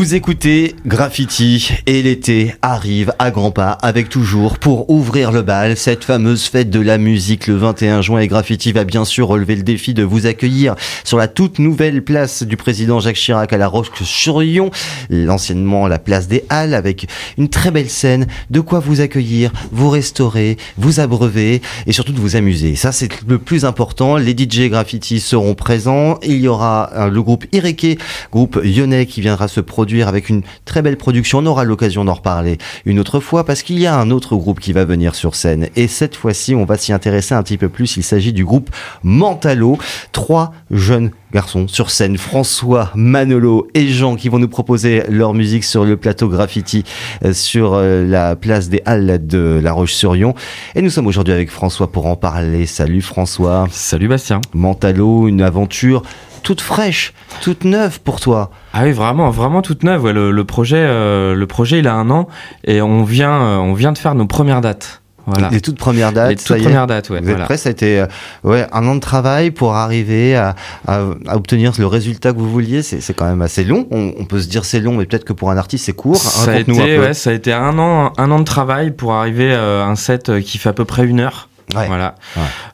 Vous écoutez Graffiti et l'été arrive à grands pas avec toujours pour ouvrir le bal cette fameuse fête de la musique le 21 juin et Graffiti va bien sûr relever le défi de vous accueillir sur la toute nouvelle place du président Jacques Chirac à la Roche-sur-Yon, l'anciennement la place des Halles avec une très belle scène, de quoi vous accueillir, vous restaurer, vous abreuver et surtout de vous amuser. Ça c'est le plus important. Les DJ Graffiti seront présents. Il y aura euh, le groupe Ireke, groupe lyonnais qui viendra se produire avec une très belle production. On aura l'occasion d'en reparler une autre fois parce qu'il y a un autre groupe qui va venir sur scène. Et cette fois-ci, on va s'y intéresser un petit peu plus. Il s'agit du groupe Mentalo. Trois jeunes garçons sur scène, François, Manolo et Jean qui vont nous proposer leur musique sur le plateau graffiti euh, sur euh, la place des Halles de La Roche-sur-Yon. Et nous sommes aujourd'hui avec François pour en parler. Salut François. Salut Bastien. Mentalo, une aventure toute fraîche, toute neuve pour toi. Ah oui, vraiment, vraiment toute neuve. Ouais, le, projet, euh, le projet, il a un an et on vient, euh, on vient de faire nos premières dates. Voilà. Les toutes premières dates. Les toutes premières dates, ouais. Vous êtes prêts Ça a été euh, ouais, un an de travail pour arriver à, à, obtenir le résultat que vous vouliez. C'est quand même assez long. On, peut se dire c'est long, mais peut-être que pour un artiste c'est court. Ça a, été, ouais, ça a été un an, un an de travail pour arriver à un set qui fait à peu près une heure. Voilà.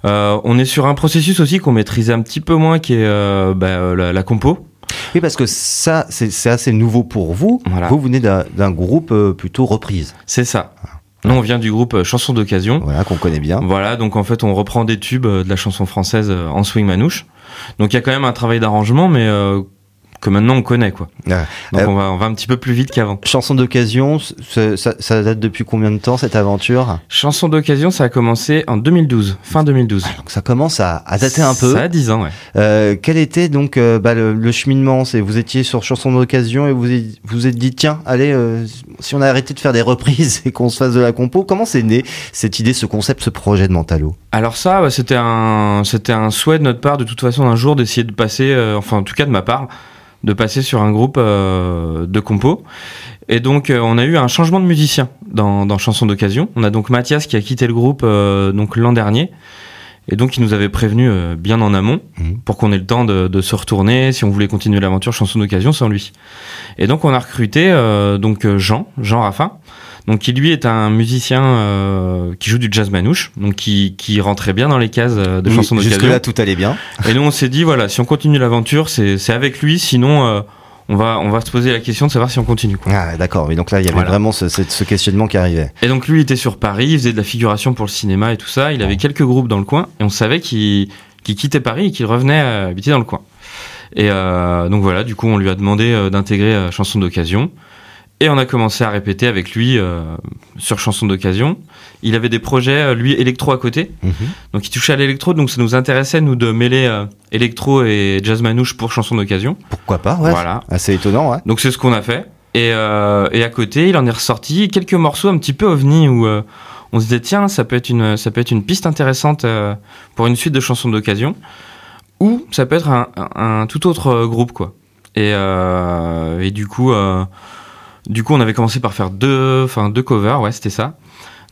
Euh, on est sur un processus aussi qu'on maîtrisait un petit peu moins, qui est euh, bah, euh, la, compo. Oui, parce que ça, c'est assez nouveau pour vous. Vous venez d'un groupe plutôt reprise. C'est ça. Nous, on vient du groupe Chansons d'occasion. Voilà, qu'on connaît bien. Voilà, donc en fait, on reprend des tubes de la chanson française en swing manouche. Donc il y a quand même un travail d'arrangement, mais que maintenant on connaît quoi. Donc euh, on, va, on va un petit peu plus vite qu'avant. Chanson d'occasion, ça, ça, date depuis combien de temps cette aventure? Chanson d'occasion, ça a commencé en 2012, fin 2012. Ah, donc ça commence à, à, dater un peu. Ça a 10 ans, ouais. Euh, quel était donc euh, bah, le, cheminement? C'est vous étiez sur Chanson d'occasion et vous vous êtes dit tiens, allez, euh, si on a arrêté de faire des reprises et qu'on se fasse de la compo, comment c'est né cette idée, ce concept, ce projet de Mentalo Alors ça, bah, c'était un, c'était un souhait de notre part de toute façon un jour d'essayer de passer, enfin en tout cas de ma part de passer sur un groupe euh, de compos. Et donc euh, on a eu un changement de musicien dans, dans Chanson d'occasion. On a donc Mathias qui a quitté le groupe euh, donc l'an dernier. Et donc il nous avait prévenu bien en amont mmh. pour qu'on ait le temps de, de, se retourner si on voulait continuer l'aventure chanson d'occasion sans lui. Et donc on a recruté donc Jean, Jean Raffin, donc qui lui est un musicien euh, qui joue du jazz manouche, donc qui, qui rentrait bien dans les cases euh, de chansons d'occasion. Jusque là tout allait bien. Et nous on s'est dit voilà si on continue l'aventure c'est c'est avec lui sinon euh, on va, on va se poser la question de savoir si on continue. Ah, d'accord. Mais donc là, il y avait vraiment ce, ce, questionnement qui arrivait. Et donc lui, il était sur Paris, il faisait de la figuration pour le cinéma et tout ça. Il avait quelques groupes dans le coin et on savait qu'il quittait Paris et qu'il revenait habiter dans le coin. Et euh, donc voilà, du coup, on lui a demandé d'intégrer Chanson d'occasion. Et on a commencé à répéter avec lui euh, sur chansons d'occasion. Il avait des projets, euh, lui, électro à côté. Mhm. Donc il touchait à l'électro, donc ça nous intéressait, nous, de mêler euh, électro et jazz manouche pour chansons d'occasion. Pourquoi pas, ouais. Voilà. Assez étonnant, ouais. Donc c'est ce qu'on a fait. Et, euh, et, à côté, il en est ressorti quelques morceaux un petit peu ovni où on se disait, tiens, ça peut être une, ça peut être une piste intéressante pour une suite de chansons d'occasion. Ou ça peut être un, un, tout autre groupe, quoi. Et, et du coup... Du coup, on avait commencé par faire deux, enfin deux covers, ouais, c'était ça.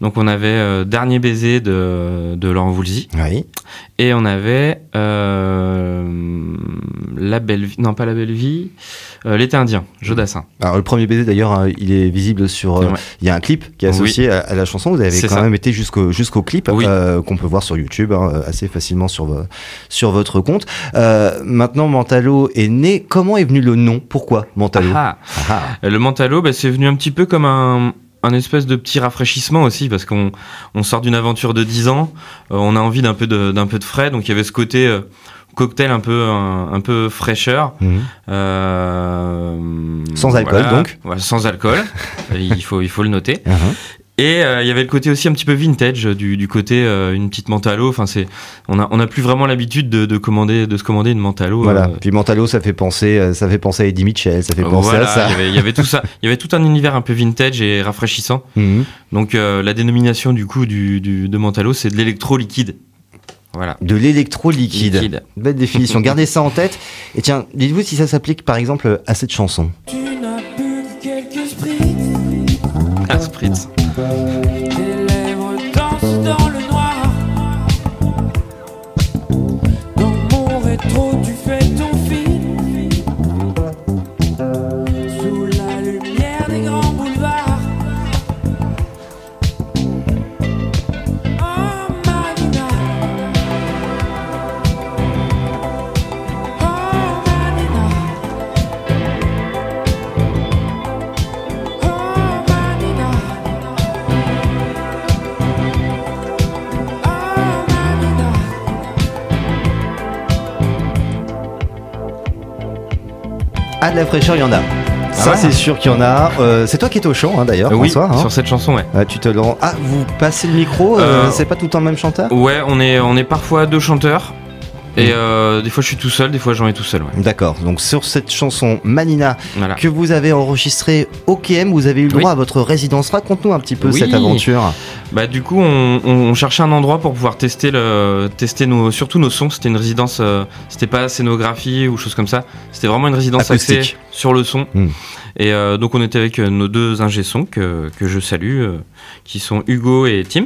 Donc on avait euh, Dernier baiser de, de Laurent Voulzy. Oui. Et on avait euh, La belle vie, non pas La belle vie, euh, L'été indien, Jodassin. Alors le premier baiser d'ailleurs, hein, il est visible sur. Euh, il y a un clip qui est associé à, la chanson. Vous avez quand même été jusqu'au jusqu'au clip qu'on peut voir sur YouTube hein, assez facilement sur sur votre compte. maintenant, Mentalo est né. Comment est venu le nom? Pourquoi Mentalo ah, ah. Le Mentalo, bah, c'est venu un petit peu comme un un espèce de petit rafraîchissement aussi parce qu'on on sort d'une aventure de 10 ans, euh, on a envie d'un peu de d'un peu de frais, donc il y avait ce côté euh, cocktail un peu un, peu fraîcheur, mhm. euh, sans alcool donc, sans alcool, il faut il faut le noter. Uh-huh. Et euh, il y avait le côté aussi un petit peu vintage du, du côté euh, une petite mentalo. Enfin c'est on a on a plus vraiment l'habitude de, de, commander de se commander une mentalo. Voilà. Euh. Puis mentalo ça fait penser ça fait penser à Eddie Mitchell, ça fait penser à ça. Il y, avait, il y avait tout ça. Il y avait tout un univers un peu vintage et rafraîchissant. Mhm. Donc la dénomination du coup du, du de mentalo c'est de l'électro liquide. Voilà. De l'électro liquide. Belle définition. Gardez ça en tête. Et tiens, dites-vous si ça s'applique par exemple à cette chanson. Tu n'as plus quelques spritz. Ah, spritz. De la fraîcheur, il y en a. Ça, ouais. c'est sûr qu'il y en a. Euh, c'est toi qui es au chant, hein, d'ailleurs, oui, François. hein. sur cette chanson, ouais. Euh, tu te le rends- Ah, vous passez le micro. euh, Euh, c'est pas tout le temps le même chanteur? Ouais, on est, on est parfois deux chanteurs. Et euh, des fois je suis tout seul, des fois j'en ai tout seul, ouais. D'accord. Donc sur cette chanson Manina Voilà. que vous avez enregistrée au KM, vous avez eu le droit Oui. à votre résidence. Raconte-nous un petit peu Oui. cette aventure. Bah du coup on, on- on cherchait un endroit pour pouvoir tester le tester nos surtout nos sons. C'était une résidence, euh, c'était pas scénographie ou chose comme ça. C'était vraiment une résidence Acoustique. axée sur le son. Hmm. Et euh, donc on était avec euh, nos deux ingé sons que, que je salue, euh, qui sont Hugo et Tim.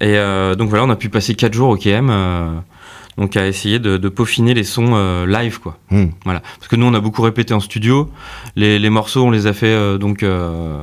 Et euh, donc voilà, on a pu passer quatre jours au KM. Donc à essayer de, de peaufiner les sons euh, live quoi. Hmm. Voilà. Parce que nous on a beaucoup répété en studio. Les, les morceaux on les a fait euh, donc euh,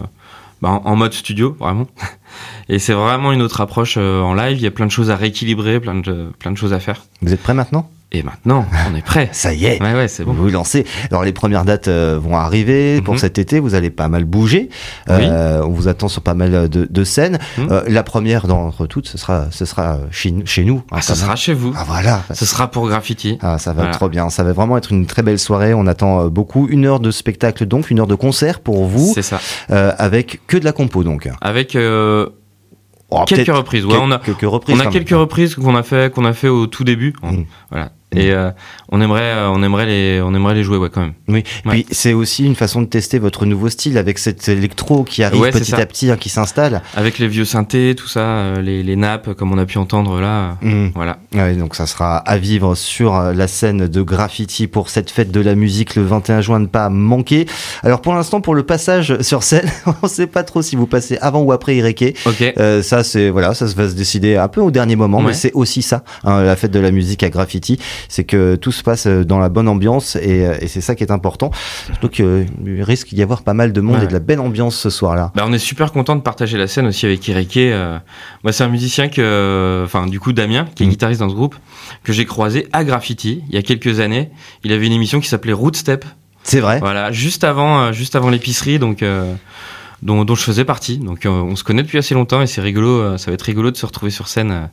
bah, en, en mode studio vraiment. Et c'est vraiment une autre approche euh, en live. Il y a plein de choses à rééquilibrer, plein de plein de choses à faire. Vous êtes prêts maintenant? Et maintenant on est prêt. Ça y est. Ouais ouais c'est bon. Vous vous lancez. Alors les premières dates euh, vont arriver pour Mhm. cet été. Vous allez pas mal bouger. Euh, on vous attend sur pas mal de, de scènes. Mhm. Euh, la première d'entre toutes, ce sera, ce sera chez, chez nous. Ah, hein, ça quand même. sera chez vous. Ah voilà. Ce sera pour graffiti. Ah, ça va Voilà. trop bien. Ça va vraiment être une très belle soirée. On attend euh, beaucoup. Une heure de spectacle donc, une heure de concert pour vous, C'est ça. euh, avec que de la compo donc. Avec euh, Oh, quelques reprises. Ouais, quelques, on a quelques reprises. on a quelques reprises qu'on a fait qu'on a fait au tout début. Mhm. Voilà. Et euh, on aimerait euh, on aimerait les on aimerait les jouer ouais quand même. Oui. Ouais. Puis c'est aussi une façon de tester votre nouveau style avec cet électro qui arrive Ouais, petit à petit, hein, qui s'installe. Avec les vieux synthés, tout ça, euh, les, les nappes comme on a pu entendre là. Mhm. Voilà. Ouais, donc ça sera à vivre sur la scène de graffiti pour cette fête de la musique le 21 juin, ne pas manquer. Alors pour l'instant, pour le passage sur scène, on sait pas trop si vous passez avant ou après Ireke. Ok. Euh, ça c'est voilà, ça va se décider un peu au dernier moment, mais c'est aussi ça, hein, la fête de la musique à graffiti, c'est que tout se passe euh, dans la bonne ambiance et, euh, et c'est ça qui est important. Surtout qu'il risque d'y avoir pas mal de monde Ouais. et de la belle ambiance ce soir-là. Bah, on est super content de partager la scène aussi avec Ireke. Euh, moi, c'est un musicien que, enfin, du coup, Damien, qui est Mm. guitariste dans ce groupe, que j'ai croisé à Graffiti il y a quelques années. Il avait une émission qui s'appelait Root Step. C'est vrai. Voilà, juste avant, euh, juste avant l'épicerie, donc. euh, dont, dont je faisais partie. Donc euh, on se connaît depuis assez longtemps et c'est rigolo, euh, ça va être rigolo de se retrouver sur scène euh,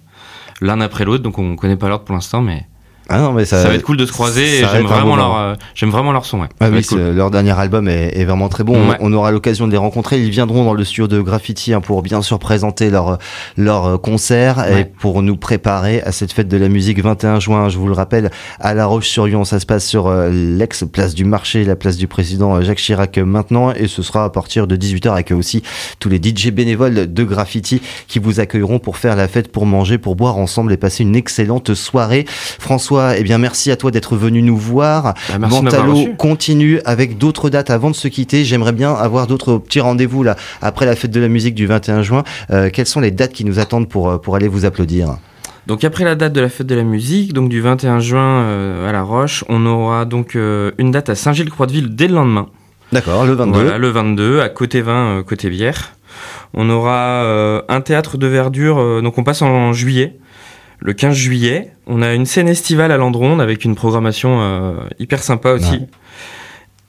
l'un après l'autre. Donc on connaît pas l'ordre pour l'instant, mais Ah non, mais ça, ça, va être cool de se croiser va j'aime vraiment, leur, euh, j'aime vraiment leur son. Ouais. Ah oui, cool. leur dernier album est, est vraiment très bon. Ouais. On, on aura l'occasion de les rencontrer. Ils viendront dans le studio de Graffiti hein, pour bien sûr présenter leur leur euh, concert et pour nous préparer à cette fête de la musique 21 juin. Je vous le rappelle, à La Roche-sur-Yon, ça se passe sur euh, l'ex place du marché, la place du président euh, Jacques Chirac euh, maintenant, et ce sera à partir de 18h avec aussi tous les DJ bénévoles de Graffiti qui vous accueilleront pour faire la fête, pour manger, pour boire ensemble et passer une excellente soirée. François, eh bien merci à toi d'être venu nous voir. Bah, reçu. continue avec d'autres dates avant de se quitter. J'aimerais bien avoir d'autres petits rendez-vous là après la fête de la musique du 21 juin. Euh, quelles sont les dates qui nous attendent pour, euh, pour aller vous applaudir? Donc après la date de la fête de la musique, donc du 21 juin euh, à La Roche, on aura donc euh, une date à Saint-Gilles-Croix-de-Ville dès le lendemain. D'accord, le 22. Voilà, le 22 à côté vin, côté bière. On aura un théâtre de verdure, donc on passe en juillet. Le 15 juillet, on a une scène estivale à Landronde avec une programmation euh, hyper sympa aussi. Ouais.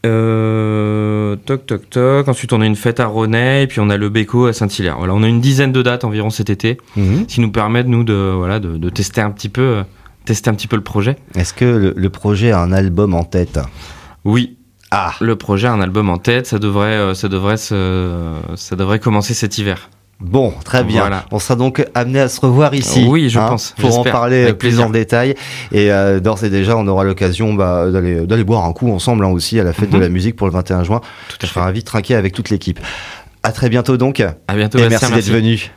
Euh, toc toc toc. Ensuite, on a une fête à Ronay et puis on a le Béco à Saint-Hilaire. Voilà, on a une dizaine de dates environ cet été, Mhm. qui nous permettent nous de voilà de, de tester un petit peu, euh, tester un petit peu le projet. Est-ce que le, le projet a un album en tête? Oui, Ah le projet a un album en tête. Ça devrait, ça devrait ça devrait commencer cet hiver. Bon, très bien. Voilà. On sera donc amené à se revoir ici. Oui, je hein, pense, Pour en parler avec plus plaisir. en détail. Et euh, d'ores et déjà, on aura l'occasion bah, d'aller d'aller boire un coup ensemble hein, aussi à la fête Mhm. de la musique pour le 21 juin. Tout Je à serai fait. ravi de trinquer avec toute l'équipe. À très bientôt donc. À bientôt, et Bastien, merci d'être venu.